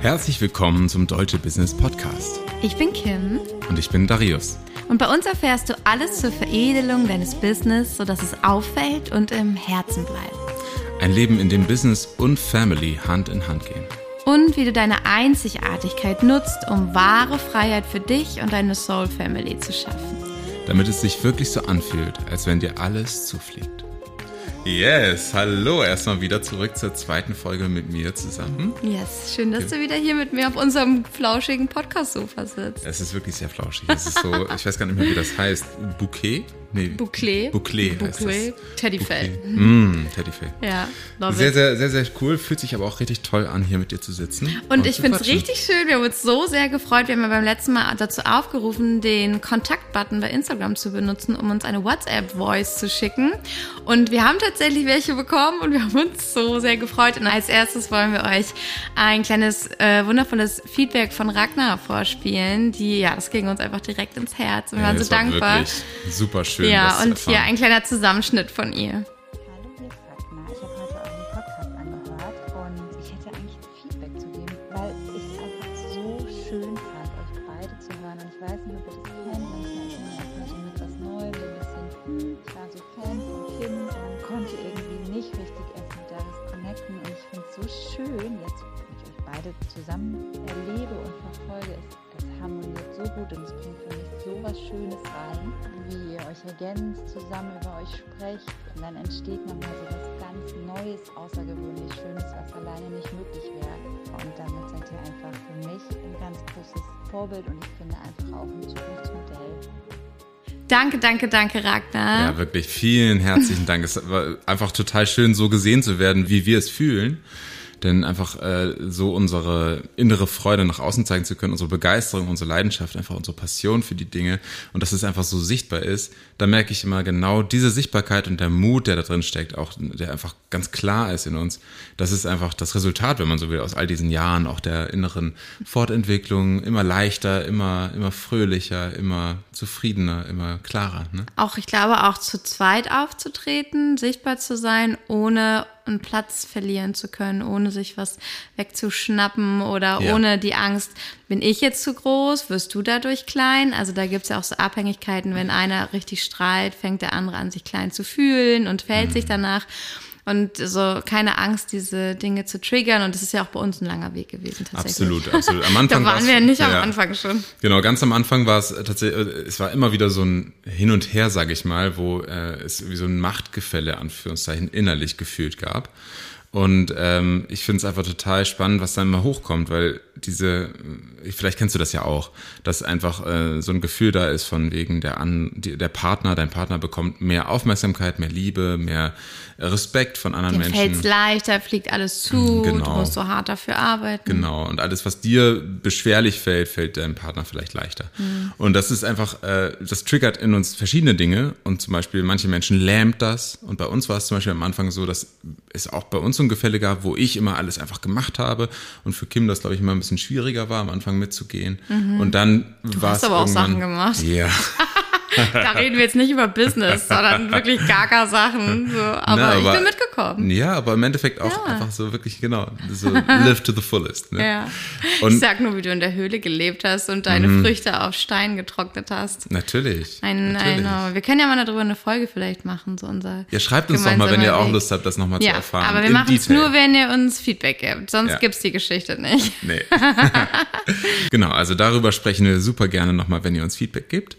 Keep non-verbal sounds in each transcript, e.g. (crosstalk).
Herzlich willkommen zum Deutsche Business Podcast. Ich bin Kim. Und ich bin Darius. Und bei uns erfährst du alles zur Veredelung deines Business, sodass es auffällt und im Herzen bleibt. Ein Leben, in dem Business und Family Hand in Hand gehen. Und wie du deine Einzigartigkeit nutzt, um wahre Freiheit für dich und deine Soul Family zu schaffen. Damit es sich wirklich so anfühlt, als wenn dir alles zufliegt. Yes, hallo, erstmal wieder zurück zur zweiten Folge mit mir zusammen. Yes, schön, dass du wieder hier mit mir auf unserem flauschigen Podcast-Sofa sitzt. Es ist wirklich sehr flauschig. Es ist so, (laughs) ich weiß gar nicht mehr, wie das heißt. Bouquet? Nee. Bouclé. Bouclé heißt Bouclé. Teddyfell. Mm, Teddyfell. Ja, love Sehr, it. sehr, sehr, sehr cool. Fühlt sich aber auch richtig toll an, hier mit dir zu sitzen. Und ich zu finde es richtig schön. Wir haben uns so sehr gefreut. Wir haben ja beim letzten Mal dazu aufgerufen, den Kontaktbutton bei Instagram zu benutzen, um uns eine WhatsApp-Voice zu schicken. Und wir haben tatsächlich welche bekommen und wir haben uns so sehr gefreut. Und als erstes wollen wir euch ein kleines, äh, wundervolles Feedback von Ragnar vorspielen. Die, ja, das ging uns einfach direkt ins Herz. Und wir Ja, waren so es war dankbar. Super schön. Ja, das zu und erfahren. hier ein kleiner Zusammenschnitt von ihr. Danke, danke, Ragnar. Ja, wirklich vielen herzlichen Dank. Es war einfach total schön, so gesehen zu werden, wie wir es fühlen. Denn einfach äh, so unsere innere Freude nach außen zeigen zu können, unsere Begeisterung, unsere Leidenschaft, einfach unsere Passion für die Dinge und dass es einfach so sichtbar ist, da merke ich immer genau diese Sichtbarkeit und der Mut, der da drin steckt, auch der einfach ganz klar ist in uns. Das ist einfach das Resultat, wenn man so will, aus all diesen Jahren auch der inneren Fortentwicklung, immer leichter, immer, immer fröhlicher, immer zufriedener, immer klarer. Ne? Auch, ich glaube, auch zu zweit aufzutreten, sichtbar zu sein, ohne einen Platz verlieren zu können, ohne sich was wegzuschnappen oder Ja. ohne die Angst, bin ich jetzt zu groß, wirst du dadurch klein? Also da gibt's ja auch so Abhängigkeiten, wenn einer richtig strahlt, fängt der andere an, sich klein zu fühlen und fällt Mhm. sich danach. Und so keine Angst, diese Dinge zu triggern. Und das ist ja auch bei uns ein langer Weg gewesen, tatsächlich. Absolut, (laughs) absolut. Am Anfang Da waren wir nicht am ja. Anfang schon. Genau, ganz am Anfang war es tatsächlich, äh, es war immer wieder so ein Hin und Her, sage ich mal, wo äh, es wie so ein Machtgefälle, Anführungszeichen, innerlich gefühlt gab. Und ähm, ich finde es einfach total spannend, was dann immer hochkommt, weil diese, vielleicht kennst du das ja auch, dass einfach äh, so ein Gefühl da ist von wegen der An, die, der Partner, dein Partner bekommt mehr Aufmerksamkeit, mehr Liebe, mehr Respekt von anderen Dem Menschen. fällt's leichter, fliegt alles zu, du Genau. musst so hart dafür arbeiten. Genau. Und alles, was dir beschwerlich fällt, fällt deinem Partner vielleicht leichter. Und das ist einfach, äh, das triggert in uns verschiedene Dinge. Und zum Beispiel, manche Menschen lähmt das. Und bei uns war es zum Beispiel am Anfang so, dass es auch bei uns so ein Gefälle gab, wo ich immer alles einfach gemacht habe. Und für Kim das, glaube ich, immer ein bisschen schwieriger war, am Anfang mitzugehen. Und dann war es hast aber auch Sachen gemacht. Ja. (laughs) Da reden wir jetzt nicht über Business, sondern wirklich Gaga-Sachen. So. Aber, Na, ich aber- bin mitgekommen. Ja, aber im Endeffekt auch Ja. einfach so wirklich, genau, so (laughs) live to the fullest. Ne? Ja. Und- ich sag nur, wie du in der Höhle gelebt hast und deine Früchte auf Stein getrocknet hast. Natürlich. Ein, natürlich. ein, wir können ja mal darüber eine Folge vielleicht machen, so unser. Ja, schreibt uns doch mal, wenn ihr auch. Lust habt, das nochmal zu Ja, erfahren. aber wir machen es nur, wenn ihr uns Feedback gibt. Sonst Ja. gibt's die Geschichte nicht. (laughs) Nee. genau, also darüber sprechen wir super gerne nochmal, wenn ihr uns Feedback gebt.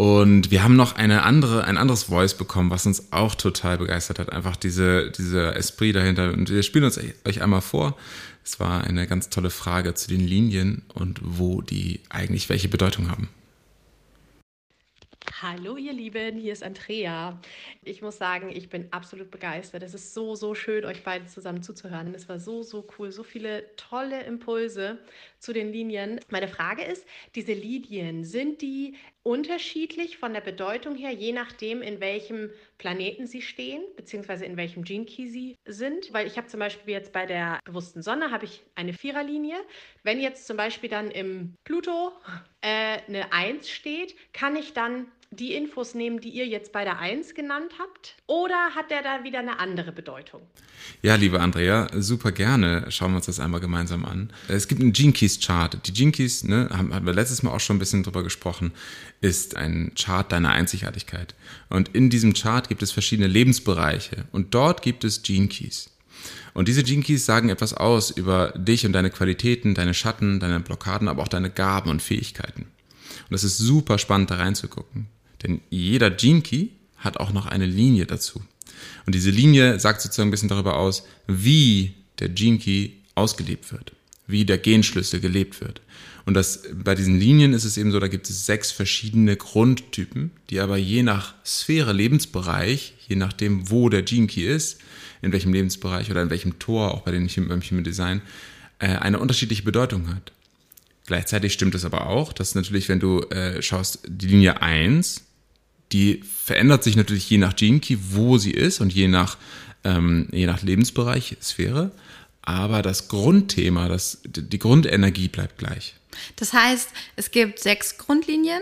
Und wir haben noch eine andere, ein anderes Voice bekommen, was uns auch total begeistert hat. Einfach diese, dieser Esprit dahinter. Und wir spielen uns euch einmal vor. Es war eine ganz tolle Frage zu den Linien und wo die eigentlich welche Bedeutung haben. Hallo ihr Lieben, hier ist Andrea. Ich muss sagen, ich bin absolut begeistert. Es ist so, so schön, euch beide zusammen zuzuhören. Es war so, so cool. So viele tolle Impulse zu den Linien. Meine Frage ist, diese Linien, sind die unterschiedlich von der Bedeutung her, je nachdem, in welchem Planeten sie stehen, beziehungsweise in welchem Gene Key sie sind. Weil ich habe zum Beispiel jetzt bei der bewussten Sonne habe ich eine Viererlinie. Wenn jetzt zum Beispiel dann im Pluto äh, eine Eins steht, kann ich dann die Infos nehmen, die ihr jetzt bei der 1 genannt habt? Oder hat der da wieder eine andere Bedeutung? Ja, liebe Andrea, super gerne. Schauen wir uns das einmal gemeinsam an. Es gibt einen Gene Keys Chart. Die Keys, ne, haben, haben wir letztes Mal auch schon ein bisschen drüber gesprochen, ist ein Chart deiner Einzigartigkeit. Und in diesem Chart gibt es verschiedene Lebensbereiche. Und dort gibt es Keys. Und diese Keys sagen etwas aus über dich und deine Qualitäten, deine Schatten, deine Blockaden, aber auch deine Gaben und Fähigkeiten. Und es ist super spannend, da reinzugucken. Denn jeder Key hat auch noch eine Linie dazu. Und diese Linie sagt sozusagen ein bisschen darüber aus, wie der Key ausgelebt wird, wie der Genschlüssel gelebt wird. Und das, bei diesen Linien ist es eben so, da gibt es sechs verschiedene Grundtypen, die aber je nach Sphäre, Lebensbereich, je nachdem, wo der Gene Key ist, in welchem Lebensbereich oder in welchem Tor, auch bei den, beim Human Design, äh, eine unterschiedliche Bedeutung hat. Gleichzeitig stimmt es aber auch, dass natürlich, wenn du äh, schaust, die Linie 1 die verändert sich natürlich je nach Gene Key, wo sie ist und je nach, ähm, je nach Lebensbereich, Sphäre. Aber das Grundthema, das, die Grundenergie bleibt gleich. Das heißt, es gibt sechs Grundlinien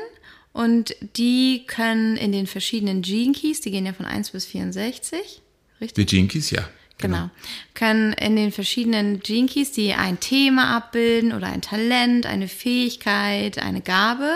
und die können in den verschiedenen Gene Keys, die gehen ja von 1 bis 64, richtig? Die Gene Keys, ja. Genau. genau. Können in den verschiedenen Gene Keys, die ein Thema abbilden oder ein Talent, eine Fähigkeit, eine Gabe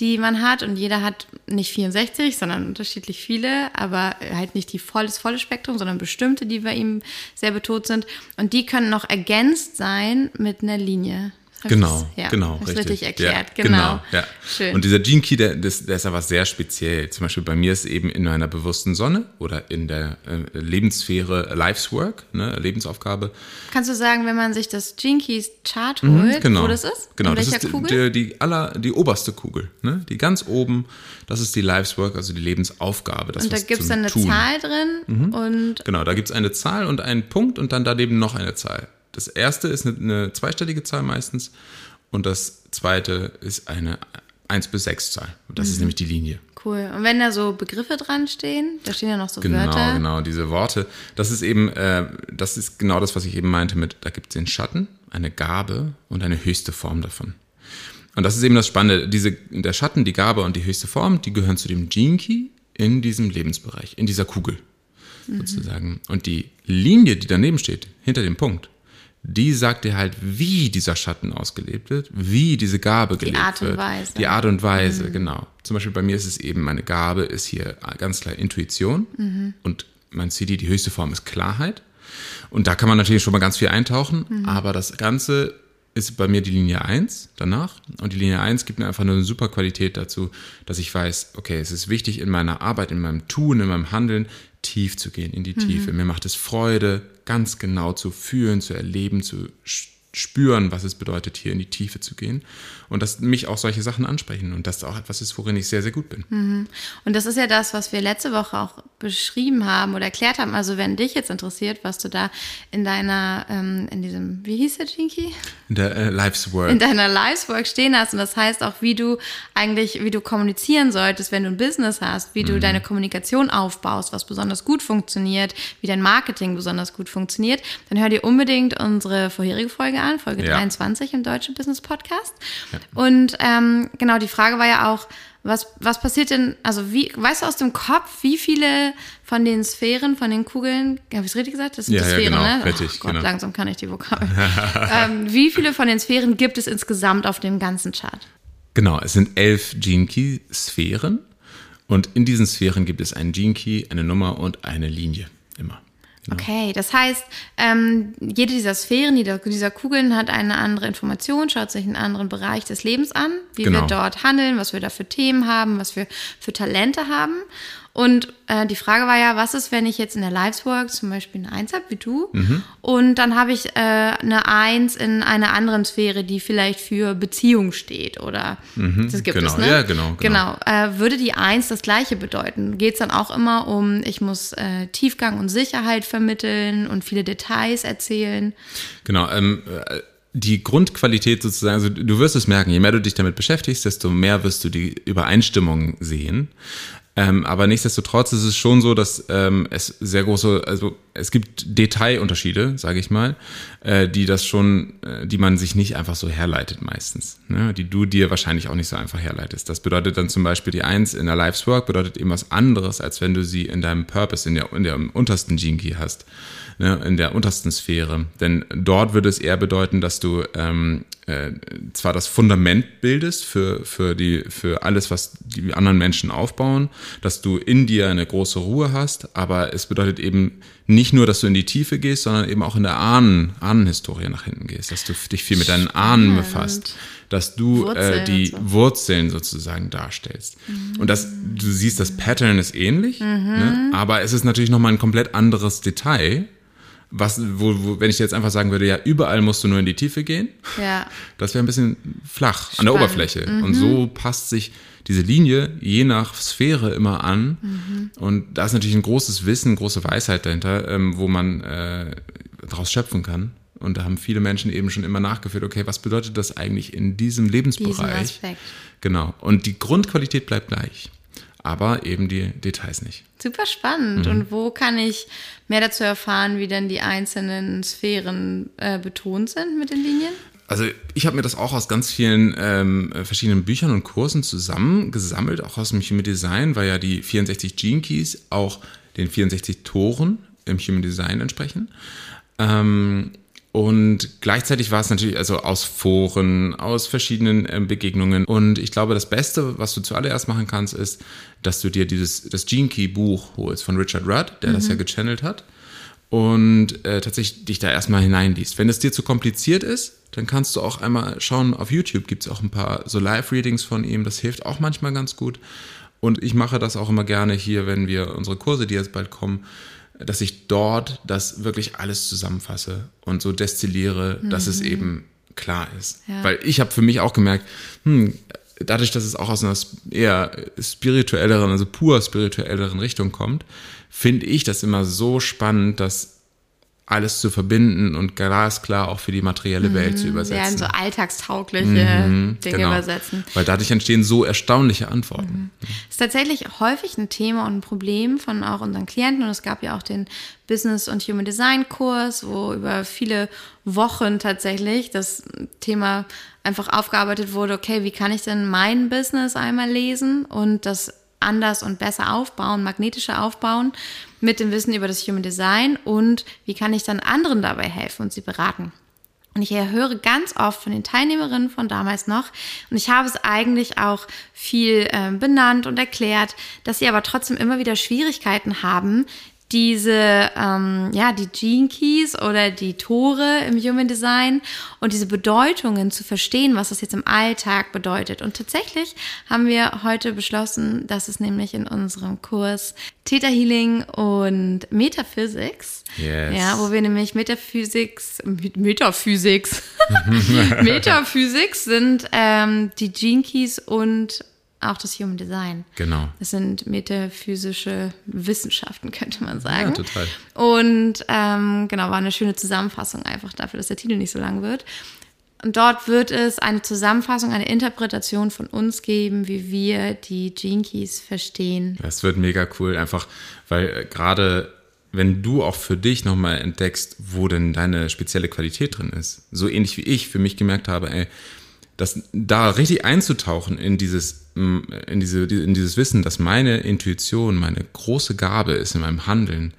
die man hat. Und jeder hat nicht 64, sondern unterschiedlich viele, aber halt nicht die voll, das volle Spektrum, sondern bestimmte, die bei ihm sehr betont sind. Und die können noch ergänzt sein mit einer Linie. Genau, ja, genau, richtig. richtig erklärt, ja, genau. genau ja. Schön. Und dieser Gene Key, der, der, ist aber sehr speziell. Zum Beispiel bei mir ist eben in einer bewussten Sonne oder in der äh, Lebenssphäre Life's Work, ne, Lebensaufgabe. Kannst du sagen, wenn man sich das Gene Keys Chart mhm, holt, mhm, genau. wo das ist? Genau, in das ist Kugel? Die, die, aller, die oberste Kugel, ne? die ganz oben, das ist die Life's Work, also die Lebensaufgabe. Das und da gibt es dann eine Tun. Zahl drin mhm. und... Genau, da gibt es eine Zahl und einen Punkt und dann daneben noch eine Zahl. Das erste ist eine, eine zweistellige Zahl meistens und das zweite ist eine 1 bis 6 Zahl. Das mhm. ist nämlich die Linie. Cool. Und wenn da so Begriffe dran stehen, da stehen ja noch so genau, Wörter. Genau, genau, diese Worte. Das ist eben, äh, das ist genau das, was ich eben meinte mit, da gibt es den Schatten, eine Gabe und eine höchste Form davon. Und das ist eben das Spannende. Diese, der Schatten, die Gabe und die höchste Form, die gehören zu dem Key in diesem Lebensbereich, in dieser Kugel mhm. sozusagen. Und die Linie, die daneben steht, hinter dem Punkt, die sagt dir halt, wie dieser Schatten ausgelebt wird, wie diese Gabe gelebt wird. Die Art und Weise. Die Art und Weise, mhm. genau. Zum Beispiel bei mir ist es eben, meine Gabe ist hier ganz klar Intuition mhm. und mein CD, die höchste Form ist Klarheit. Und da kann man natürlich schon mal ganz viel eintauchen, mhm. aber das Ganze ist bei mir die Linie 1 danach. Und die Linie 1 gibt mir einfach nur eine super Qualität dazu, dass ich weiß, okay, es ist wichtig in meiner Arbeit, in meinem Tun, in meinem Handeln, tief zu gehen, in die mhm. Tiefe. Mir macht es Freude, ganz genau zu fühlen, zu erleben, zu spüren, was es bedeutet, hier in die Tiefe zu gehen. Und dass mich auch solche Sachen ansprechen und das auch etwas ist, worin ich sehr, sehr gut bin. Mhm. Und das ist ja das, was wir letzte Woche auch beschrieben haben oder erklärt haben. Also wenn dich jetzt interessiert, was du da in deiner, ähm, in diesem, wie hieß der Jinky? In der äh, Life's Work. In deiner Life's Work stehen hast. Und das heißt auch, wie du eigentlich, wie du kommunizieren solltest, wenn du ein Business hast, wie du mhm. deine Kommunikation aufbaust, was besonders gut funktioniert, wie dein Marketing besonders gut funktioniert, dann hör dir unbedingt unsere vorherige Folge an, Folge ja. 23 im Deutschen Business Podcast. Ja. Und ähm, genau, die Frage war ja auch, was, was passiert denn, also wie, weißt du aus dem Kopf, wie viele von den Sphären, von den Kugeln, habe ich es richtig gesagt? Das sind ja, die Sphären, ja, genau, ne? Richtig, oh Gott, genau. langsam kann ich die Vokabeln. (laughs) ähm, wie viele von den Sphären gibt es insgesamt auf dem ganzen Chart? Genau, es sind elf Gene Key Sphären und in diesen Sphären gibt es einen Gene Key, eine Nummer und eine Linie immer. Okay, das heißt, ähm, jede dieser Sphären, jede dieser Kugeln hat eine andere Information, schaut sich einen anderen Bereich des Lebens an, wie genau. wir dort handeln, was wir da für Themen haben, was wir für Talente haben. Und äh, die Frage war ja, was ist, wenn ich jetzt in der Liveswork zum Beispiel eine Eins habe, wie du, mhm. und dann habe ich äh, eine Eins in einer anderen Sphäre, die vielleicht für Beziehung steht oder mhm, das gibt genau. es, ne? Ja, genau. Genau. genau. Äh, würde die Eins das Gleiche bedeuten? Geht es dann auch immer um, ich muss äh, Tiefgang und Sicherheit vermitteln und viele Details erzählen? Genau. Ähm, äh, die Grundqualität sozusagen, also du wirst es merken, je mehr du dich damit beschäftigst, desto mehr wirst du die Übereinstimmung sehen. Ähm, aber nichtsdestotrotz ist es schon so, dass ähm, es sehr große, also es gibt Detailunterschiede, sage ich mal, äh, die das schon, äh, die man sich nicht einfach so herleitet meistens, ne? die du dir wahrscheinlich auch nicht so einfach herleitest. Das bedeutet dann zum Beispiel die Eins in der Life's Work bedeutet eben was anderes, als wenn du sie in deinem Purpose, in der, in der untersten Gene Key hast ne, in der untersten Sphäre. Denn dort würde es eher bedeuten, dass du ähm, äh, zwar das Fundament bildest für, für, die, für alles, was die anderen Menschen aufbauen, dass du in dir eine große Ruhe hast, aber es bedeutet eben nicht nur, dass du in die Tiefe gehst, sondern eben auch in der Ahnen, Ahnenhistorie nach hinten gehst, dass du dich viel mit deinen Ahnen befasst, dass du äh, die so. Wurzeln sozusagen darstellst. Mhm. Und das, du siehst, das Pattern ist ähnlich, mhm. ne? aber es ist natürlich nochmal ein komplett anderes Detail, was, wo, wo, wenn ich jetzt einfach sagen würde, ja, überall musst du nur in die Tiefe gehen, ja. das wäre ein bisschen flach Spannend. an der Oberfläche. Mhm. Und so passt sich diese Linie je nach Sphäre immer an. Mhm. Und da ist natürlich ein großes Wissen, große Weisheit dahinter, ähm, wo man äh, daraus schöpfen kann. Und da haben viele Menschen eben schon immer nachgeführt, okay, was bedeutet das eigentlich in diesem Lebensbereich? Genau. Und die Grundqualität bleibt gleich aber eben die Details nicht. Super spannend. Mhm. Und wo kann ich mehr dazu erfahren, wie denn die einzelnen Sphären äh, betont sind mit den Linien? Also ich habe mir das auch aus ganz vielen ähm, verschiedenen Büchern und Kursen zusammengesammelt, auch aus dem Human Design, weil ja die 64 Gene Keys auch den 64 Toren im Human Design entsprechen. Ähm, und gleichzeitig war es natürlich also aus Foren, aus verschiedenen äh, Begegnungen. Und ich glaube, das Beste, was du zuallererst machen kannst, ist, dass du dir dieses das Gene Key Buch holst von Richard Rudd, der mhm. das ja gechannelt hat, und äh, tatsächlich dich da erstmal hineinliest. Wenn es dir zu kompliziert ist, dann kannst du auch einmal schauen, auf YouTube gibt es auch ein paar so Live-Readings von ihm, das hilft auch manchmal ganz gut. Und ich mache das auch immer gerne hier, wenn wir unsere Kurse, die jetzt bald kommen, dass ich dort das wirklich alles zusammenfasse und so destilliere, mhm. dass es mhm. eben klar ist. Ja. Weil ich habe für mich auch gemerkt, hm, dadurch, dass es auch aus einer eher spirituelleren, also pur spirituelleren Richtung kommt, finde ich das immer so spannend, dass alles zu verbinden und glasklar auch für die materielle Welt zu mhm. übersetzen. Ja, so alltagstaugliche mhm, Dinge genau. übersetzen. Weil dadurch entstehen so erstaunliche Antworten. Mhm. Ist tatsächlich häufig ein Thema und ein Problem von auch unseren Klienten. Und es gab ja auch den Business und Human Design Kurs, wo über viele Wochen tatsächlich das Thema einfach aufgearbeitet wurde, okay, wie kann ich denn mein Business einmal lesen und das anders und besser aufbauen, magnetischer aufbauen mit dem Wissen über das Human Design und wie kann ich dann anderen dabei helfen und sie beraten. Und ich höre ganz oft von den Teilnehmerinnen von damals noch, und ich habe es eigentlich auch viel äh, benannt und erklärt, dass sie aber trotzdem immer wieder Schwierigkeiten haben, diese, ähm, ja, die Gene Keys oder die Tore im Human Design und diese Bedeutungen zu verstehen, was das jetzt im Alltag bedeutet. Und tatsächlich haben wir heute beschlossen, dass es nämlich in unserem Kurs Theta Healing und Metaphysics, yes. ja, wo wir nämlich Metaphysics, Metaphysics, (laughs) Metaphysics sind ähm, die Gene Keys und auch das Human Design. Genau. Das sind metaphysische Wissenschaften, (laughs) könnte man sagen. Ja, total. Und ähm, genau, war eine schöne Zusammenfassung einfach dafür, dass der Titel nicht so lang wird. Und dort wird es eine Zusammenfassung, eine Interpretation von uns geben, wie wir die Gene Keys verstehen. Das wird mega cool, einfach, weil äh, gerade wenn du auch für dich nochmal entdeckst, wo denn deine spezielle Qualität drin ist, so ähnlich wie ich für mich gemerkt habe, ey, das da richtig einzutauchen in dieses, mm, in diese, in dieses Wissen, dass meine Intuition meine große Gabe ist in meinem Handeln,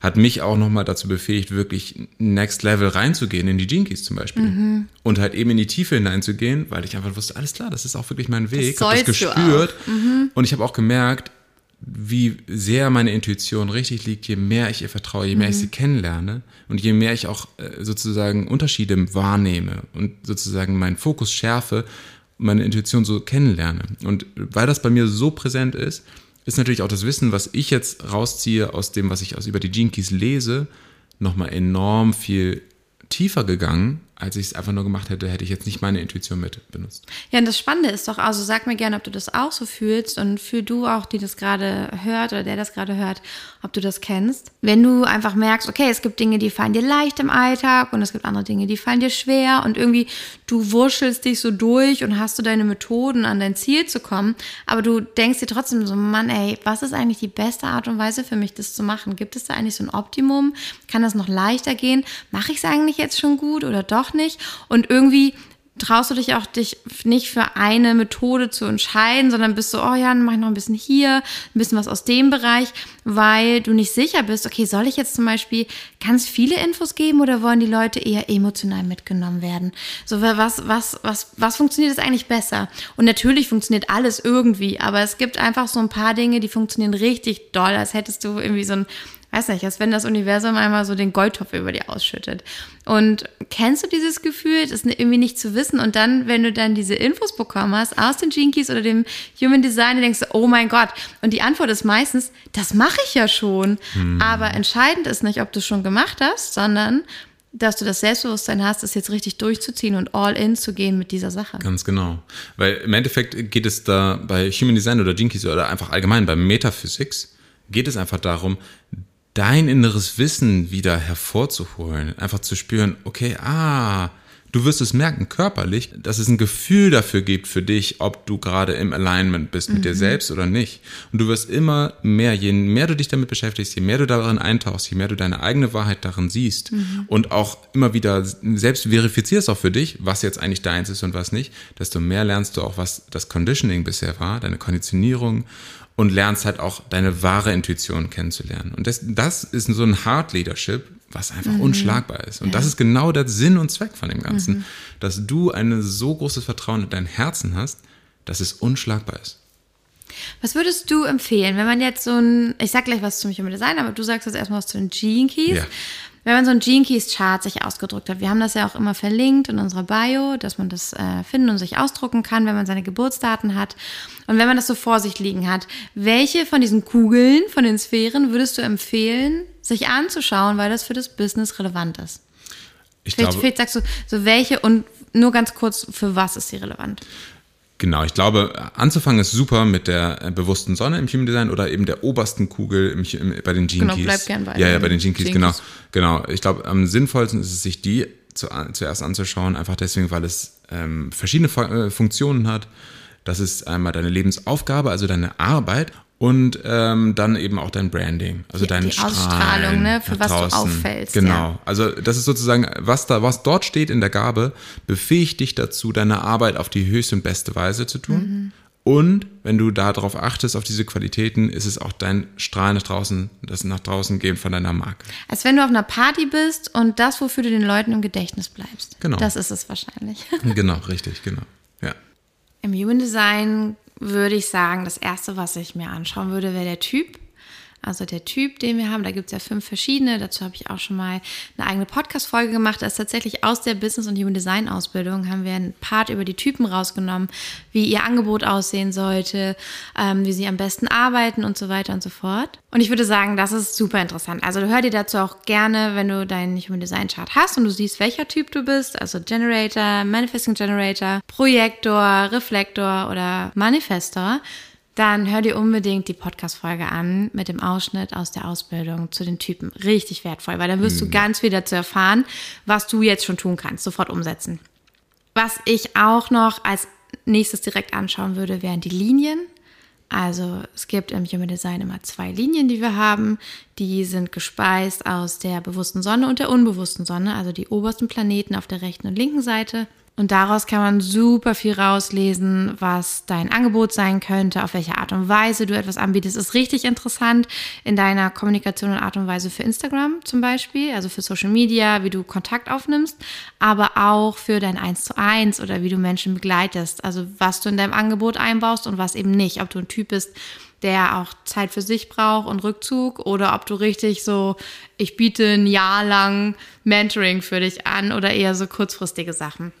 hat mich auch nochmal dazu befähigt, wirklich next level reinzugehen, in die Jinkies zum Beispiel. Mhm. Und halt eben in die Tiefe hineinzugehen, weil ich einfach wusste, alles klar, das ist auch wirklich mein Weg. Habe das gespürt. Mhm. Und ich habe auch gemerkt, wie sehr meine Intuition richtig liegt, je mehr ich ihr vertraue, je mehr mhm. ich sie kennenlerne und je mehr ich auch äh, sozusagen Unterschiede wahrnehme und sozusagen meinen Fokus schärfe, meine Intuition so kennenlerne. Und weil das bei mir so präsent ist, ist natürlich auch das Wissen, was ich jetzt rausziehe aus dem, was ich aus über die Gene Keys lese, nochmal enorm viel tiefer gegangen, als ich es einfach nur gemacht hätte, hätte ich jetzt nicht meine Intuition mit benutzt. Ja, und das Spannende ist doch, also sag mir gerne, ob du das auch so fühlst und für du auch, die das gerade hört oder der das gerade hört, ob du das kennst. Wenn du einfach merkst, okay, es gibt Dinge, die fallen dir leicht im Alltag und es gibt andere Dinge, die fallen dir schwer und irgendwie du wurschelst dich so durch und hast du deine Methoden, an dein Ziel zu kommen, aber du denkst dir trotzdem so, Mann, ey, was ist eigentlich die beste Art und Weise für mich, das zu machen? Gibt es da eigentlich so ein Optimum? Kann das noch leichter gehen? Mache ich es eigentlich jetzt schon gut oder doch nicht? Und irgendwie traust du dich auch dich nicht für eine Methode zu entscheiden, sondern bist so, oh ja, dann mach ich noch ein bisschen hier, ein bisschen was aus dem Bereich, weil du nicht sicher bist, okay, soll ich jetzt zum Beispiel ganz viele Infos geben oder wollen die Leute eher emotional mitgenommen werden? So, was, was, was, was funktioniert jetzt eigentlich besser? Und natürlich funktioniert alles irgendwie, aber es gibt einfach so ein paar Dinge, die funktionieren richtig doll, als hättest du irgendwie so ein weiß nicht, als wenn das Universum einmal so den Goldtopf über dir ausschüttet. Und kennst du dieses Gefühl, das irgendwie nicht zu wissen und dann, wenn du dann diese Infos bekommen hast aus den Jinkies oder dem Human Design, du denkst, oh mein Gott. Und die Antwort ist meistens, das mache ich ja schon. Hm. Aber entscheidend ist nicht, ob du es schon gemacht hast, sondern dass du das Selbstbewusstsein hast, es jetzt richtig durchzuziehen und all in zu gehen mit dieser Sache. Ganz genau. Weil im Endeffekt geht es da bei Human Design oder Jinkies oder einfach allgemein bei Metaphysics, geht es einfach darum, dein inneres Wissen wieder hervorzuholen, einfach zu spüren, okay, ah, du wirst es merken körperlich, dass es ein Gefühl dafür gibt für dich, ob du gerade im Alignment bist mit mhm. dir selbst oder nicht. Und du wirst immer mehr, je mehr du dich damit beschäftigst, je mehr du darin eintauchst, je mehr du deine eigene Wahrheit darin siehst mhm. und auch immer wieder selbst verifizierst auch für dich, was jetzt eigentlich deins ist und was nicht, desto mehr lernst du auch, was das Conditioning bisher war, deine Konditionierung und lernst halt auch deine wahre Intuition kennenzulernen. Und das, das ist so ein Hard Leadership, was einfach mhm. unschlagbar ist. Und ja. das ist genau der Sinn und Zweck von dem Ganzen, mhm. dass du ein so großes Vertrauen in dein Herzen hast, dass es unschlagbar ist. Was würdest du empfehlen, wenn man jetzt so ein, ich sag gleich was zum Human Design, aber du sagst jetzt erstmal was zu den Gene Keys. Ja. Wenn man so ein Gene Keys Chart sich ausgedruckt hat, wir haben das ja auch immer verlinkt in unserer Bio, dass man das äh, finden und sich ausdrucken kann, wenn man seine Geburtsdaten hat. Und wenn man das so vor sich liegen hat, welche von diesen Kugeln, von den Sphären würdest du empfehlen, sich anzuschauen, weil das für das Business relevant ist? Ich vielleicht, glaube, vielleicht sagst du, so welche und nur ganz kurz, für was ist sie relevant? Genau, ich glaube, anzufangen ist super mit der äh, bewussten Sonne im Human Design oder eben der obersten Kugel im, im, bei den Gene Keys. Genau, bleib gern bei Ja, ja, bei den Gene Keys, genau. Genau, ich glaube, am sinnvollsten ist es, sich die zu, zuerst anzuschauen, einfach deswegen, weil es ähm, verschiedene äh, Funktionen hat. Das ist einmal deine Lebensaufgabe, also deine Arbeit und ähm, dann eben auch dein Branding, also deine die Strahlen Ausstrahlung, ne, für was draußen. du auffällst. Genau. Ja. Also das ist sozusagen, was da, was dort steht in der Gabe, befähigt dich dazu, deine Arbeit auf die höchste und beste Weise zu tun. Mhm. Und wenn du darauf achtest, auf diese Qualitäten, ist es auch dein Strahl nach draußen, das nach draußen gehen von deiner Marke. Als wenn du auf einer Party bist und das, wofür du den Leuten im Gedächtnis bleibst. Genau. Das ist es wahrscheinlich. (laughs) genau, richtig, genau. Ja. Im Human Design würde ich sagen, das Erste, was ich mir anschauen würde, wäre der Typ. Also der Typ, den wir haben, da gibt es ja fünf verschiedene. Dazu habe ich auch schon mal eine eigene Podcast-Folge gemacht. Das ist tatsächlich aus der Business- und Human Design-Ausbildung haben wir einen Part über die Typen rausgenommen, wie ihr Angebot aussehen sollte, ähm, wie sie am besten arbeiten und so weiter und so fort. Und ich würde sagen, das ist super interessant. Also hör dir dazu auch gerne, wenn du deinen Human Design Chart hast und du siehst, welcher Typ du bist, also Generator, Manifesting Generator, Projektor, Reflektor oder Manifestor dann hör dir unbedingt die Podcast-Folge an mit dem Ausschnitt aus der Ausbildung zu den Typen. Richtig wertvoll, weil dann wirst mhm. du ganz viel dazu erfahren, was du jetzt schon tun kannst, sofort umsetzen. Was ich auch noch als nächstes direkt anschauen würde, wären die Linien. Also es gibt im Human Design immer zwei Linien, die wir haben. Die sind gespeist aus der bewussten Sonne und der unbewussten Sonne, also die obersten Planeten auf der rechten und linken Seite und daraus kann man super viel rauslesen, was dein Angebot sein könnte, auf welche Art und Weise du etwas anbietest. Ist richtig interessant in deiner Kommunikation und Art und Weise für Instagram zum Beispiel, also für Social Media, wie du Kontakt aufnimmst, aber auch für dein Eins zu eins oder wie du Menschen begleitest. Also was du in deinem Angebot einbaust und was eben nicht. Ob du ein Typ bist, der auch Zeit für sich braucht und Rückzug oder ob du richtig so, ich biete ein Jahr lang Mentoring für dich an oder eher so kurzfristige Sachen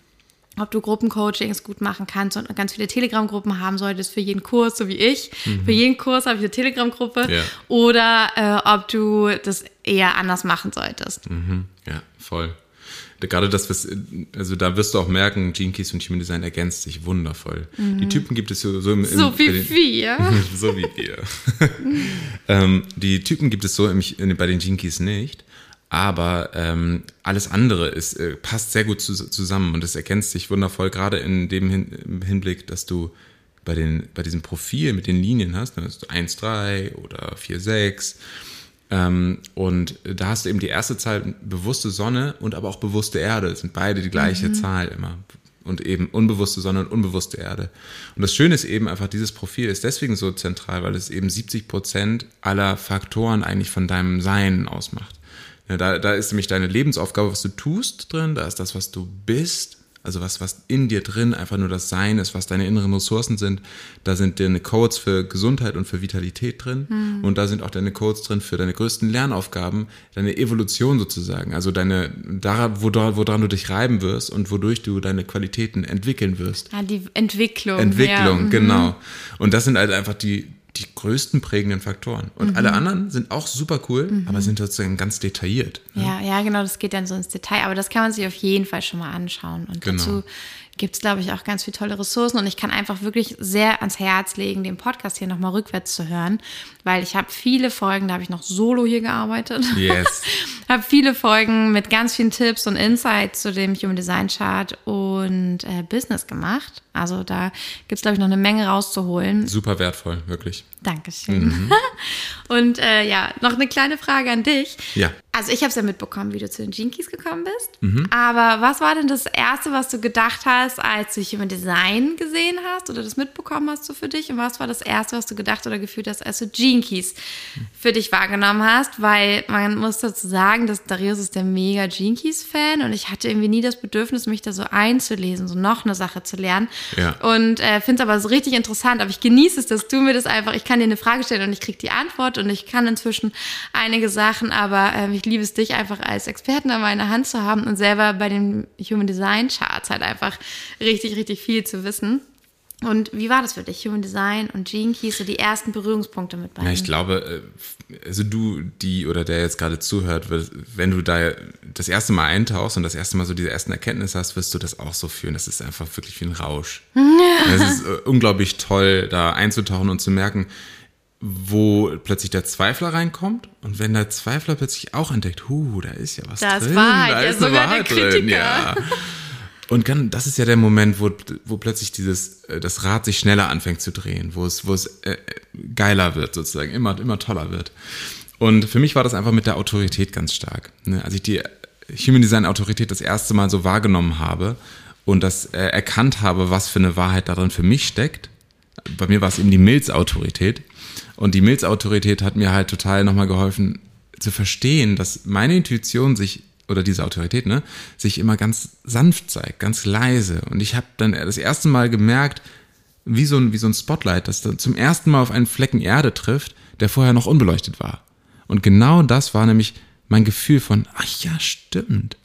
ob du Gruppencoachings gut machen kannst und ganz viele Telegram-Gruppen haben solltest für jeden Kurs, so wie ich. Mhm. Für jeden Kurs habe ich eine Telegram-Gruppe. Ja. Oder äh, ob du das eher anders machen solltest. Mhm. Ja, voll. gerade das, was, also da wirst du auch merken, Gene Keys und Human Design ergänzt sich wundervoll. Die Typen gibt es so, so im, im So wie den- wir. (laughs) so wie wir. (laughs) ähm, die Typen gibt es so im, in, bei den Gene Keys nicht. Aber ähm, alles andere ist, äh, passt sehr gut zu, zusammen und es ergänzt sich wundervoll, gerade in dem Hin, im Hinblick, dass du bei, den, bei diesem Profil mit den Linien hast, dann hast du 1, 3 oder 4, 6. Ähm, und da hast du eben die erste Zahl bewusste Sonne und aber auch bewusste Erde. Das sind beide die gleiche Zahl immer. Und eben unbewusste Sonne und unbewusste Erde. Und das Schöne ist eben einfach, dieses Profil ist deswegen so zentral, weil es eben 70 Prozent aller Faktoren eigentlich von deinem Sein ausmacht. Da, da ist nämlich deine Lebensaufgabe, was du tust drin, da ist das, was du bist, also was, was in dir drin einfach nur das Sein ist, was deine inneren Ressourcen sind. Da sind deine Codes für Gesundheit und für Vitalität drin. Und da sind auch deine Codes drin für deine größten Lernaufgaben, deine Evolution sozusagen. Also deine, da, wo, woran du dich reiben wirst und wodurch du deine Qualitäten entwickeln wirst. Ja, die Entwicklung. Entwicklung, ja. mhm. genau. Und das sind halt einfach die, die größten prägenden Faktoren. Und Mhm. alle anderen sind auch super cool, aber sind sozusagen ganz detailliert. Ja, ja, genau, das geht dann so ins Detail. Aber das kann man sich auf jeden Fall schon mal anschauen. Und Genau. dazu gibt es, glaube ich, auch ganz viele tolle Ressourcen. Und ich kann einfach wirklich sehr ans Herz legen, den Podcast hier nochmal rückwärts zu hören, weil ich habe viele Folgen, da habe ich noch solo hier gearbeitet. Yes. (laughs) habe viele Folgen mit ganz vielen Tipps und Insights zu dem Human Design Chart und äh, Business gemacht. Also da gibt es, glaube ich, noch eine Menge rauszuholen. Super wertvoll, wirklich. Dankeschön. Mhm. (laughs) Und äh, ja, noch eine kleine Frage an dich. Ja. Also ich habe es ja mitbekommen, wie du zu den Jinkies gekommen bist. Mhm. Aber was war denn das Erste, was du gedacht hast, als du Human Design gesehen hast oder das mitbekommen hast so für dich? Und was war das Erste, was du gedacht oder gefühlt hast, als du Jinkies für dich wahrgenommen hast? Weil man muss dazu sagen, dass Darius ist der mega Jinkies-Fan und ich hatte irgendwie nie das Bedürfnis, mich da so einzulesen, so noch eine Sache zu lernen. Ja. Und äh, finde es aber so richtig interessant. Aber ich genieße es, dass du mir das einfach, ich kann dir eine Frage stellen und ich kriege die Antwort und ich kann inzwischen einige Sachen, aber ähm, ich liebe es, dich einfach als Experten an meiner Hand zu haben und selber bei den Human Design Charts halt einfach richtig, richtig viel zu wissen. Und wie war das für dich, Human Design und Gene Keys, so die ersten Berührungspunkte mit beiden? Ja, ich glaube, äh, also du, die oder der jetzt gerade zuhört, wenn du da das erste Mal eintauchst und das erste Mal so diese ersten Erkenntnisse hast, wirst du das auch so fühlen. Das ist einfach wirklich wie ein Rausch. (laughs) Es ist äh, unglaublich toll, da einzutauchen und zu merken, wo plötzlich der Zweifler reinkommt und wenn der Zweifler plötzlich auch entdeckt, huh, da ist ja was Da ist drin, Wahrheit, da ja, ist eine sogar der Wahrheit drin, Kritiker. ja. (laughs) Und dann, das ist ja der Moment, wo, wo plötzlich dieses, äh, das Rad sich schneller anfängt zu drehen, wo es, wo es äh, geiler wird sozusagen, immer, immer toller wird. Und für mich war das einfach mit der Autorität ganz stark. Ne? Als ich die Human Design Autorität das erste Mal so wahrgenommen habe und das äh, erkannt habe, was für eine Wahrheit darin für mich steckt, bei mir war es eben die Milzautorität. Und die Milzautorität hat mir halt total nochmal geholfen zu verstehen, dass meine Intuition sich, oder diese Autorität, ne, sich immer ganz sanft zeigt, ganz leise. Und ich habe dann das erste Mal gemerkt, wie so ein, wie so ein Spotlight, das dann zum ersten Mal auf einen Flecken Erde trifft, der vorher noch unbeleuchtet war. Und genau das war nämlich mein Gefühl von, ach ja, stimmt.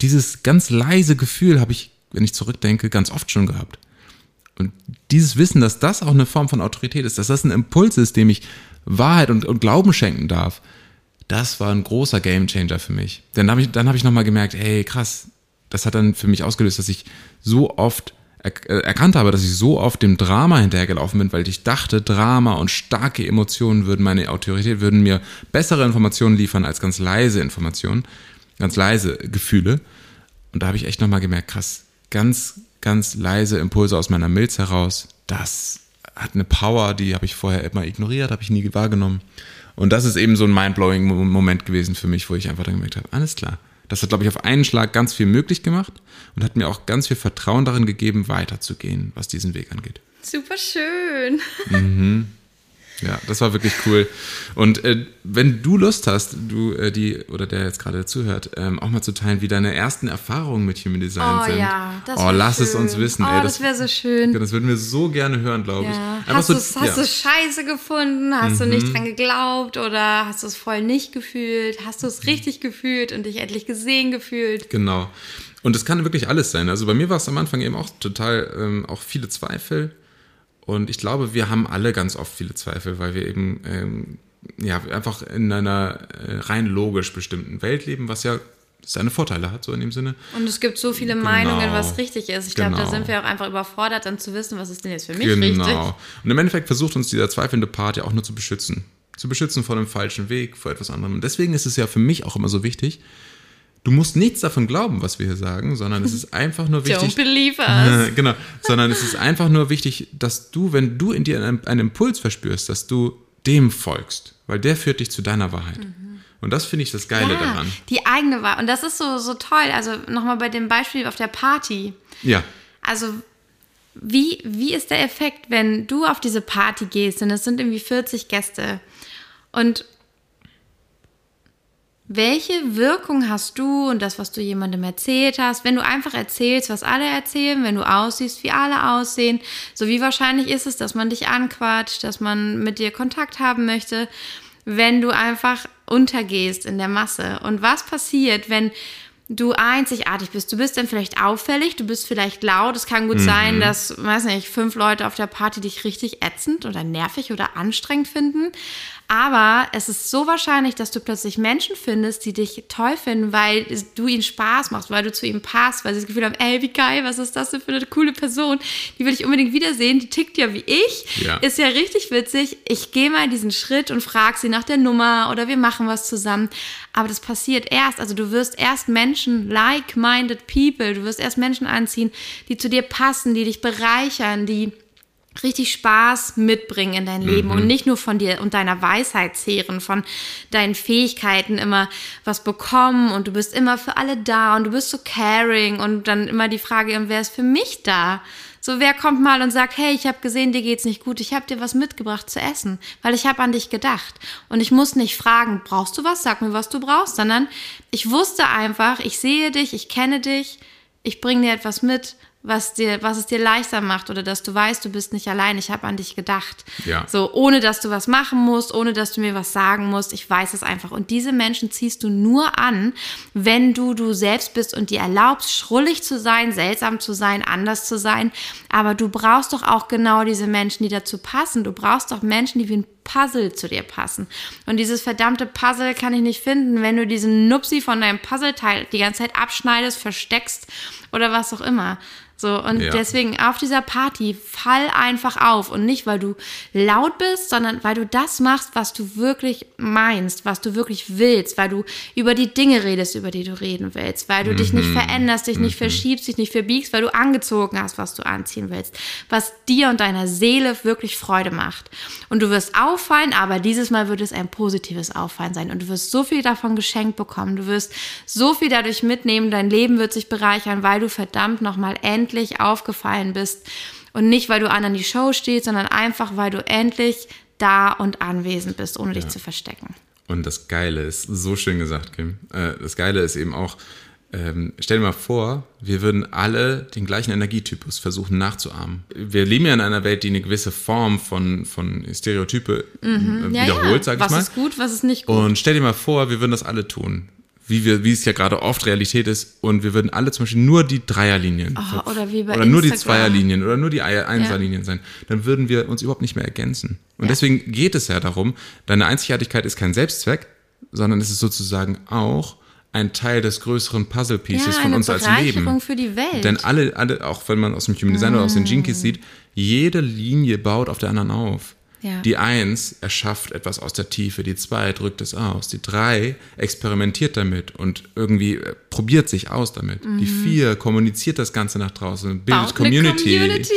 Dieses ganz leise Gefühl habe ich, wenn ich zurückdenke, ganz oft schon gehabt. Und dieses Wissen, dass das auch eine Form von Autorität ist, dass das ein Impuls ist, dem ich Wahrheit und, und Glauben schenken darf, das war ein großer Gamechanger für mich. Denn dann habe ich, hab ich nochmal gemerkt, hey, krass, das hat dann für mich ausgelöst, dass ich so oft äh, erkannt habe, dass ich so oft dem Drama hinterhergelaufen bin, weil ich dachte, Drama und starke Emotionen würden meine Autorität, würden mir bessere Informationen liefern als ganz leise Informationen, ganz leise Gefühle. Und da habe ich echt nochmal gemerkt, krass, ganz, ganz leise Impulse aus meiner Milz heraus, das hat eine Power, die habe ich vorher immer ignoriert, habe ich nie wahrgenommen. Und das ist eben so ein mindblowing Mo- Moment gewesen für mich, wo ich einfach dann gemerkt habe, alles klar. Das hat, glaube ich, auf einen Schlag ganz viel möglich gemacht und hat mir auch ganz viel Vertrauen darin gegeben, weiterzugehen, was diesen Weg angeht. Super schön. Ja, das war wirklich cool. Und äh, wenn du Lust hast, du, äh, die oder der jetzt gerade zuhört, ähm, auch mal zu teilen, wie deine ersten Erfahrungen mit Human Design Oh sind. ja, das oh, lass es schön. uns wissen. Oh, ey, das wäre so schön. Das würden wir so gerne hören, glaube ich. Ja. Einfach Hast, so, hast ja. du scheiße gefunden? Hast du nicht dran geglaubt? Oder hast du es voll nicht gefühlt? Hast du es richtig gefühlt und dich endlich gesehen gefühlt? Genau. Und es kann wirklich alles sein. Also bei mir war es am Anfang eben auch total, ähm, auch viele Zweifel. Und ich glaube, wir haben alle ganz oft viele Zweifel, weil wir eben ähm, ja einfach in einer äh, rein logisch bestimmten Welt leben, was ja seine Vorteile hat, so in dem Sinne. Und es gibt so viele Genau. Meinungen, was richtig ist. Ich glaube, da Genau. sind wir auch einfach überfordert, dann zu wissen, was ist denn jetzt für mich Genau. richtig. Und im Endeffekt versucht uns dieser zweifelnde Part ja auch nur zu beschützen. Zu beschützen vor dem falschen Weg, vor etwas anderem. Und deswegen ist es ja für mich auch immer so wichtig, du musst nichts davon glauben, was wir hier sagen, sondern es ist einfach nur (laughs) Don't wichtig. believe (laughs) us. genau, sondern es ist einfach nur wichtig, dass du, wenn du in dir einen, einen Impuls verspürst, dass du dem folgst, weil der führt dich zu deiner Wahrheit. Und das finde ich das Geile ja, daran. die eigene Wahl. Und das ist so, so toll. Also nochmal bei dem Beispiel auf der Party. Ja, Also, wie, wie ist der Effekt, wenn du auf diese Party gehst und es sind irgendwie 40 Gäste? Und welche Wirkung hast du und das, was du jemandem erzählt hast, wenn du einfach erzählst, was alle erzählen, wenn du aussiehst, wie alle aussehen? So wie wahrscheinlich ist es, dass man dich anquatscht, dass man mit dir Kontakt haben möchte, wenn du einfach untergehst in der Masse? Und was passiert, wenn du einzigartig bist. Du bist dann vielleicht auffällig, du bist vielleicht laut. Es kann gut sein, dass, weiß nicht, fünf Leute auf der Party dich richtig ätzend oder nervig oder anstrengend finden. Aber es ist so wahrscheinlich, dass du plötzlich Menschen findest, die dich toll finden, weil du ihnen Spaß machst, weil du zu ihnen passt, weil sie das Gefühl haben, ey, wie geil, was ist das denn für eine coole Person? Die will ich unbedingt wiedersehen, die tickt ja wie ich. Ja. Ist ja richtig witzig. Ich gehe mal diesen Schritt und frage sie nach der Nummer oder wir machen was zusammen. Aber das passiert erst, also du wirst erst Menschen, like-minded people, du wirst erst Menschen anziehen, die zu dir passen, die dich bereichern, die richtig Spaß mitbringen in dein Leben und nicht nur von dir und deiner Weisheit zehren, von deinen Fähigkeiten immer was bekommen und du bist immer für alle da und du bist so caring und dann immer die Frage, wer ist für mich da? So, wer kommt mal und sagt, hey, ich habe gesehen, dir geht's nicht gut, ich habe dir was mitgebracht zu essen, weil ich habe an dich gedacht. Und ich muss nicht fragen, brauchst du was? Sag mir, was du brauchst, sondern ich wusste einfach, ich sehe dich, ich kenne dich, ich bringe dir etwas mit, was dir, was es dir leichter macht oder dass du weißt, du bist nicht allein. Ich habe an dich gedacht. Ja. So, ohne dass du was machen musst, ohne dass du mir was sagen musst. Ich weiß es einfach. Und diese Menschen ziehst du nur an, wenn du du selbst bist und dir erlaubst, schrullig zu sein, seltsam zu sein, anders zu sein. Aber du brauchst doch auch genau diese Menschen, die dazu passen. Du brauchst doch Menschen, die wie ein Puzzle zu dir passen. Und dieses verdammte Puzzle kann ich nicht finden, wenn du diesen Nupsi von deinem Puzzleteil die ganze Zeit abschneidest, versteckst oder was auch immer. So, und Ja. deswegen auf dieser Party fall einfach auf und nicht, weil du laut bist, sondern weil du das machst, was du wirklich meinst, was du wirklich willst, weil du über die Dinge redest, über die du reden willst, weil du dich nicht veränderst, dich nicht verschiebst, dich nicht verbiegst, weil du angezogen hast, was du anziehen willst, was dir und deiner Seele wirklich Freude macht. Und du wirst auffallen, aber dieses Mal wird es ein positives Auffallen sein. Und du wirst so viel davon geschenkt bekommen, du wirst so viel dadurch mitnehmen, dein Leben wird sich bereichern, weil du verdammt nochmal endlich aufgefallen bist. Und nicht, weil du anderen die Show stehst, sondern einfach, weil du endlich da und anwesend bist, ohne dich zu verstecken. Und das Geile ist, so schön gesagt, Kim, äh, das Geile ist eben auch, ähm, stell dir mal vor, wir würden alle den gleichen Energietypus versuchen nachzuahmen. Wir leben ja in einer Welt, die eine gewisse Form von, von Stereotype äh, wiederholt, sag ich was mal. ist gut, was ist nicht gut. Und stell dir mal vor, wir würden das alle tun. Wie, wir, wie es ja gerade oft Realität ist. Und wir würden alle zum Beispiel nur die Dreierlinien. Oh, oder wie bei Oder nur die. Zweierlinien oder nur die Einserlinien sein. Dann würden wir uns überhaupt nicht mehr ergänzen. Und deswegen geht es ja darum, deine Einzigartigkeit ist kein Selbstzweck, sondern es ist sozusagen auch ein Teil des größeren Puzzle-Pieces ja, von uns als Leben. für die Welt. Denn alle, alle, auch wenn man aus dem Human Design oder aus den Jinkies Mm. sieht, jede Linie baut auf der anderen auf. Ja. Die Eins erschafft etwas aus der Tiefe, die Zwei drückt es aus, die Drei experimentiert damit und irgendwie äh, probiert sich aus damit. Die Vier kommuniziert das Ganze nach draußen, bildet Mhm. Community. Community.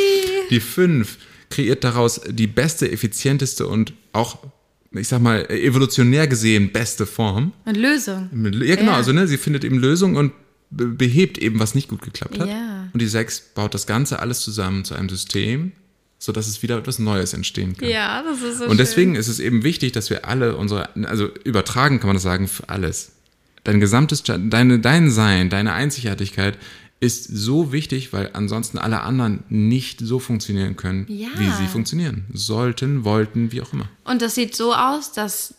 Die Fünf kreiert daraus die beste, effizienteste und auch, ich sag mal, evolutionär gesehen beste Form. Eine Lösung. Ja, genau, Ja. also ne, sie findet eben Lösungen und be- behebt eben, was nicht gut geklappt hat. Ja. Und die Sechs baut das Ganze alles zusammen zu einem System, sodass es wieder etwas Neues entstehen kann. Ja, das ist so Und deswegen ist es eben wichtig, dass wir alle unsere, also übertragen kann man das sagen, für alles. Dein gesamtes, deine, dein Sein, deine Einzigartigkeit ist so wichtig, weil ansonsten alle anderen nicht so funktionieren können, Ja. wie sie funktionieren. Sollten, wollten, wie auch immer. Und das sieht so aus, dass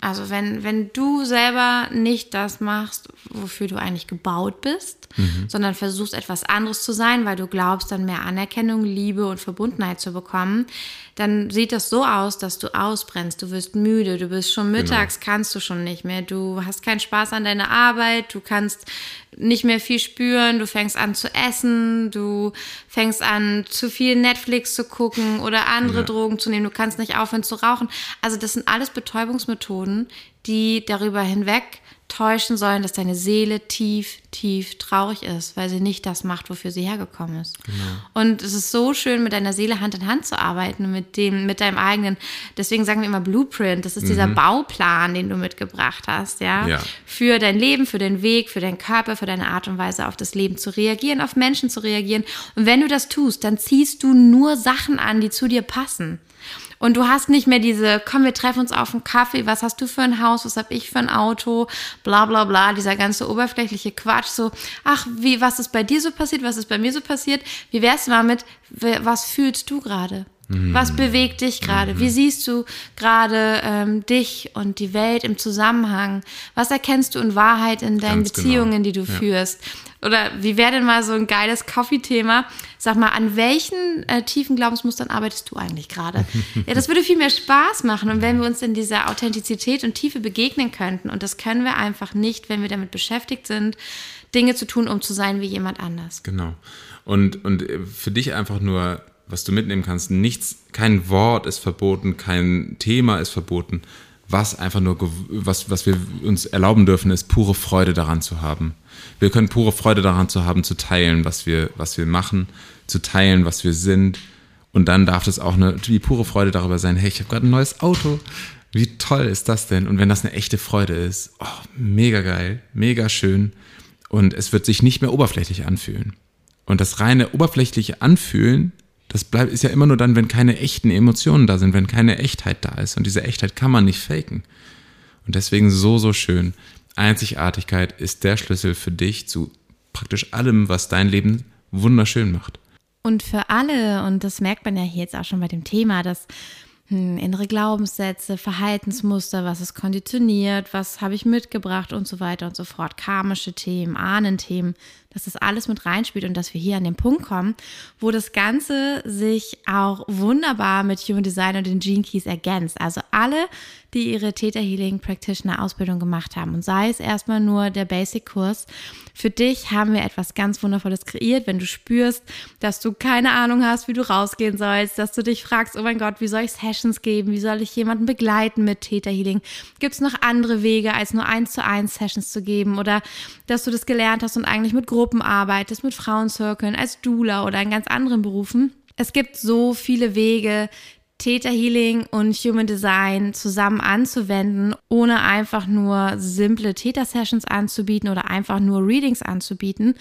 Also wenn, wenn du selber nicht das machst, wofür du eigentlich gebaut bist, mhm. sondern versuchst etwas anderes zu sein, weil du glaubst, dann mehr Anerkennung, Liebe und Verbundenheit zu bekommen, dann sieht das so aus, dass du ausbrennst, du wirst müde, du bist schon genau. mittags, genau. kannst du schon nicht mehr, du hast keinen Spaß an deiner Arbeit, du kannst nicht mehr viel spüren, du fängst an zu essen, du fängst an zu viel Netflix zu gucken oder andere ja. Drogen zu nehmen, du kannst nicht aufhören zu rauchen. Also das sind alles Betäubungsmethoden, die darüber hinweg täuschen sollen, dass deine Seele tief, tief traurig ist, weil sie nicht das macht, wofür sie hergekommen ist. Genau. Und es ist so schön, mit deiner Seele Hand in Hand zu arbeiten, mit dem, mit deinem eigenen, deswegen sagen wir immer Blueprint, das ist mhm. dieser Bauplan, den du mitgebracht hast, ja? ja, für dein Leben, für den Weg, für deinen Körper, für deine Art und Weise auf das Leben zu reagieren, auf Menschen zu reagieren. Und wenn du das tust, dann ziehst du nur Sachen an, die zu dir passen. Und du hast nicht mehr diese, komm, wir treffen uns auf einen Kaffee, was hast du für ein Haus, was habe ich für ein Auto, bla bla bla, dieser ganze oberflächliche Quatsch, so, ach, wie, was ist bei dir so passiert, was ist bei mir so passiert, wie wär's mal mit, was fühlst du gerade? Was mhm. bewegt dich gerade? Wie mhm. siehst du gerade ähm, dich und die Welt im Zusammenhang? Was erkennst du in Wahrheit in deinen Ganz genau. Beziehungen, genau. die du ja. führst? Oder wie wäre denn mal so ein geiles Coffee-Thema? Sag mal, an welchen äh, tiefen Glaubensmustern arbeitest du eigentlich gerade? (laughs) ja, das würde viel mehr Spaß machen. Und wenn wir uns in dieser Authentizität und Tiefe begegnen könnten, und das können wir einfach nicht, wenn wir damit beschäftigt sind, Dinge zu tun, um zu sein wie jemand anders. Genau. Und, und äh, für dich einfach nur was du mitnehmen kannst. Nichts, kein Wort ist verboten, kein Thema ist verboten. Was einfach nur, was, was wir uns erlauben dürfen, ist pure Freude daran zu haben. Wir können pure Freude daran zu haben, zu teilen, was wir, was wir machen, zu teilen, was wir sind. Und dann darf das auch eine, die pure Freude darüber sein, hey, ich habe gerade ein neues Auto. Wie toll ist das denn? Und wenn das eine echte Freude ist, oh, mega geil, mega schön. Und es wird sich nicht mehr oberflächlich anfühlen. Und das reine oberflächliche Anfühlen das bleibt, ist ja immer nur dann, wenn keine echten Emotionen da sind, wenn keine Echtheit da ist. Und diese Echtheit kann man nicht faken. Und deswegen so, so schön. Einzigartigkeit ist der Schlüssel für dich zu praktisch allem, was dein Leben wunderschön macht. Und für alle, und das merkt man ja hier jetzt auch schon bei dem Thema, dass hm, innere Glaubenssätze, Verhaltensmuster, was ist konditioniert, was habe ich mitgebracht und so weiter und so fort, karmische Themen, Ahnenthemen, dass das alles mit reinspielt und dass wir hier an den Punkt kommen, wo das Ganze sich auch wunderbar mit Human Design und den Gene Keys ergänzt. Also alle, die ihre Theta Healing Practitioner Ausbildung gemacht haben und sei es erstmal nur der Basic Kurs, für dich haben wir etwas ganz Wundervolles kreiert, wenn du spürst, dass du keine Ahnung hast, wie du rausgehen sollst, dass du dich fragst, oh mein Gott, wie soll ich Sessions geben, wie soll ich jemanden begleiten mit Theta Healing? Gibt es noch andere Wege, als nur eins zu eins Sessions zu geben oder dass du das gelernt hast und eigentlich mit Gruppen arbeitest, mit Frauenzirkeln, als Doula oder in ganz anderen Berufen. Es gibt so viele Wege, Theta Healing und Human Design zusammen anzuwenden, ohne einfach nur simple Theta Sessions anzubieten oder einfach nur Readings anzubieten,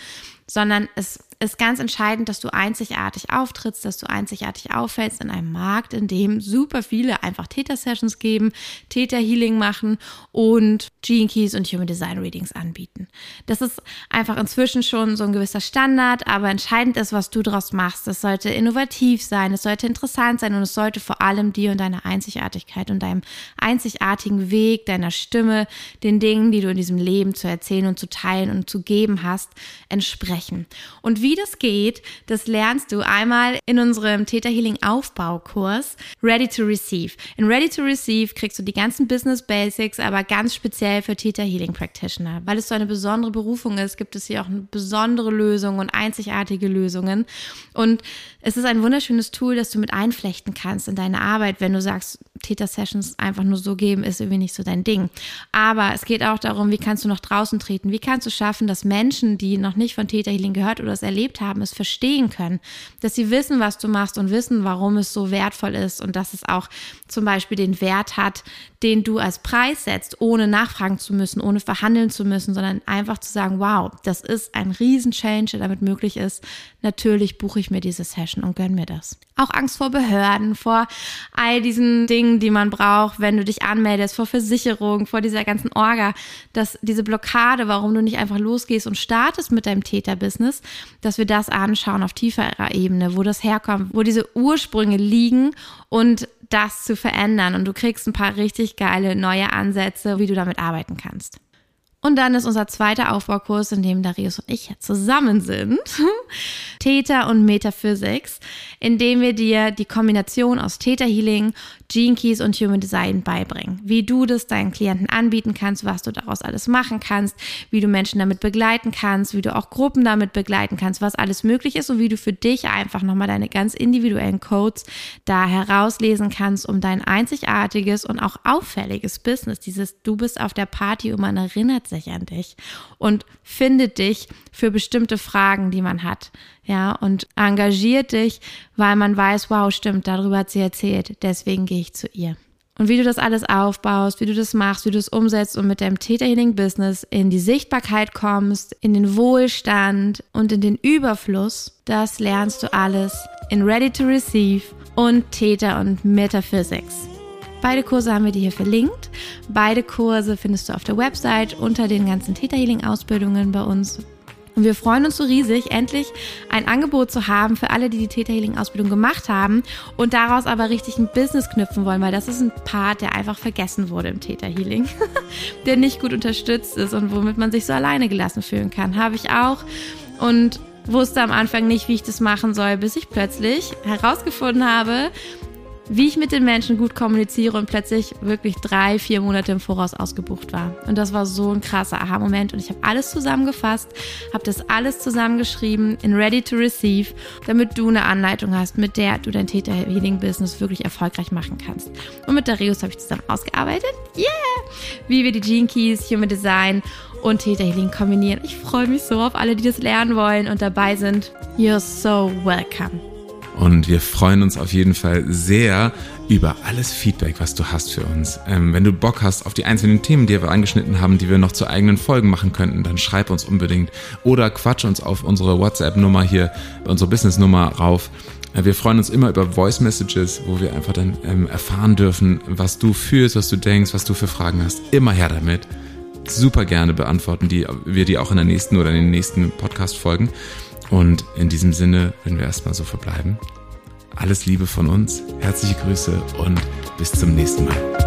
sondern es ist ganz entscheidend, dass du einzigartig auftrittst, dass du einzigartig auffällst in einem Markt, in dem super viele einfach Theta-Sessions geben, Theta-Healing machen und Gene Keys und Human Design Readings anbieten. Das ist einfach inzwischen schon so ein gewisser Standard, aber entscheidend ist, was du daraus machst. Es sollte innovativ sein, es sollte interessant sein und es sollte vor allem dir und deiner Einzigartigkeit und deinem einzigartigen Weg, deiner Stimme, den Dingen, die du in diesem Leben zu erzählen und zu teilen und zu geben hast, entsprechen. Und wie wie das geht, das lernst du einmal in unserem Theta Healing Aufbaukurs Ready to Receive. In Ready to Receive kriegst du die ganzen Business Basics, aber ganz speziell für Theta Healing Practitioner. Weil es so eine besondere Berufung ist, gibt es hier auch besondere Lösungen und einzigartige Lösungen. Und es ist ein wunderschönes Tool, das du mit einflechten kannst in deine Arbeit, wenn du sagst, Theta-Sessions einfach nur so geben, ist irgendwie nicht so dein Ding. Aber es geht auch darum, wie kannst du noch draußen treten? Wie kannst du schaffen, dass Menschen, die noch nicht von Theta Healing gehört oder es erlebt erlebt haben, es verstehen können, dass sie wissen, was du machst und wissen, warum es so wertvoll ist und dass es auch zum Beispiel den Wert hat, den du als Preis setzt, ohne nachfragen zu müssen, ohne verhandeln zu müssen, sondern einfach zu sagen, wow, das ist ein Riesen-Change, der damit möglich ist. Natürlich buche ich mir diese Session und gönn mir das. Auch Angst vor Behörden, vor all diesen Dingen, die man braucht, wenn du dich anmeldest, vor Versicherung, vor dieser ganzen Orga, dass diese Blockade, warum du nicht einfach losgehst und startest mit deinem Täter-Business, dass wir das anschauen auf tieferer Ebene, wo das herkommt, wo diese Ursprünge liegen und das zu verändern. Und du kriegst ein paar richtig geile neue Ansätze, wie du damit arbeiten kannst. Und dann ist unser zweiter Aufbaukurs, in dem Darius und ich zusammen sind, (laughs) Theta und Metaphysics, in dem wir dir die Kombination aus Theta Healing, Gene Keys und Human Design beibringen. Wie du das deinen Klienten anbieten kannst, was du daraus alles machen kannst, wie du Menschen damit begleiten kannst, wie du auch Gruppen damit begleiten kannst, was alles möglich ist und wie du für dich einfach nochmal deine ganz individuellen Codes da herauslesen kannst, um dein einzigartiges und auch auffälliges Business, dieses Du bist auf der Party und man erinnert sich an dich und findet dich für bestimmte Fragen, die man hat. Ja, und engagiert dich, weil man weiß, wow, stimmt, darüber hat sie erzählt, deswegen gehe ich zu ihr. Und wie du das alles aufbaust, wie du das machst, wie du es umsetzt und mit deinem Theta Healing Business in die Sichtbarkeit kommst, in den Wohlstand und in den Überfluss, das lernst du alles in Ready to Receive und Theta und Metaphysics. Beide Kurse haben wir dir hier verlinkt. Beide Kurse findest du auf der Website unter den ganzen Theta Healing Ausbildungen bei uns. Und wir freuen uns so riesig, endlich ein Angebot zu haben für alle, die die Theta Healing Ausbildung gemacht haben und daraus aber richtig ein Business knüpfen wollen, weil das ist ein Part, der einfach vergessen wurde im Theta Healing, (laughs) der nicht gut unterstützt ist und womit man sich so alleine gelassen fühlen kann. Habe ich auch. Und wusste am Anfang nicht, wie ich das machen soll, bis ich plötzlich herausgefunden habe, wie ich mit den Menschen gut kommuniziere und plötzlich wirklich drei, vier Monate im Voraus ausgebucht war. Und das war so ein krasser Aha-Moment. Und ich habe alles zusammengefasst, habe das alles zusammengeschrieben in Ready to Receive, damit du eine Anleitung hast, mit der du dein Theta Healing Business wirklich erfolgreich machen kannst. Und mit Darius habe ich zusammen ausgearbeitet. Yeah! Wie wir die Gene Keys, Human Design und Theta Healing kombinieren. Ich freue mich so auf alle, die das lernen wollen und dabei sind. You're so welcome. Und wir freuen uns auf jeden Fall sehr über alles Feedback, was du hast für uns. Ähm, wenn du Bock hast auf die einzelnen Themen, die wir angeschnitten haben, die wir noch zu eigenen Folgen machen könnten, dann schreib uns unbedingt oder quatsch uns auf unsere WhatsApp-Nummer hier, unsere Business-Nummer rauf. Äh, wir freuen uns immer über Voice Messages, wo wir einfach dann ähm, erfahren dürfen, was du fühlst, was du denkst, was du für Fragen hast. Immer her damit. Super gerne beantworten die, wir die auch in der nächsten oder in den nächsten Podcast-Folgen. Und in diesem Sinne würden wir erstmal so verbleiben. Alles Liebe von uns, herzliche Grüße und bis zum nächsten Mal.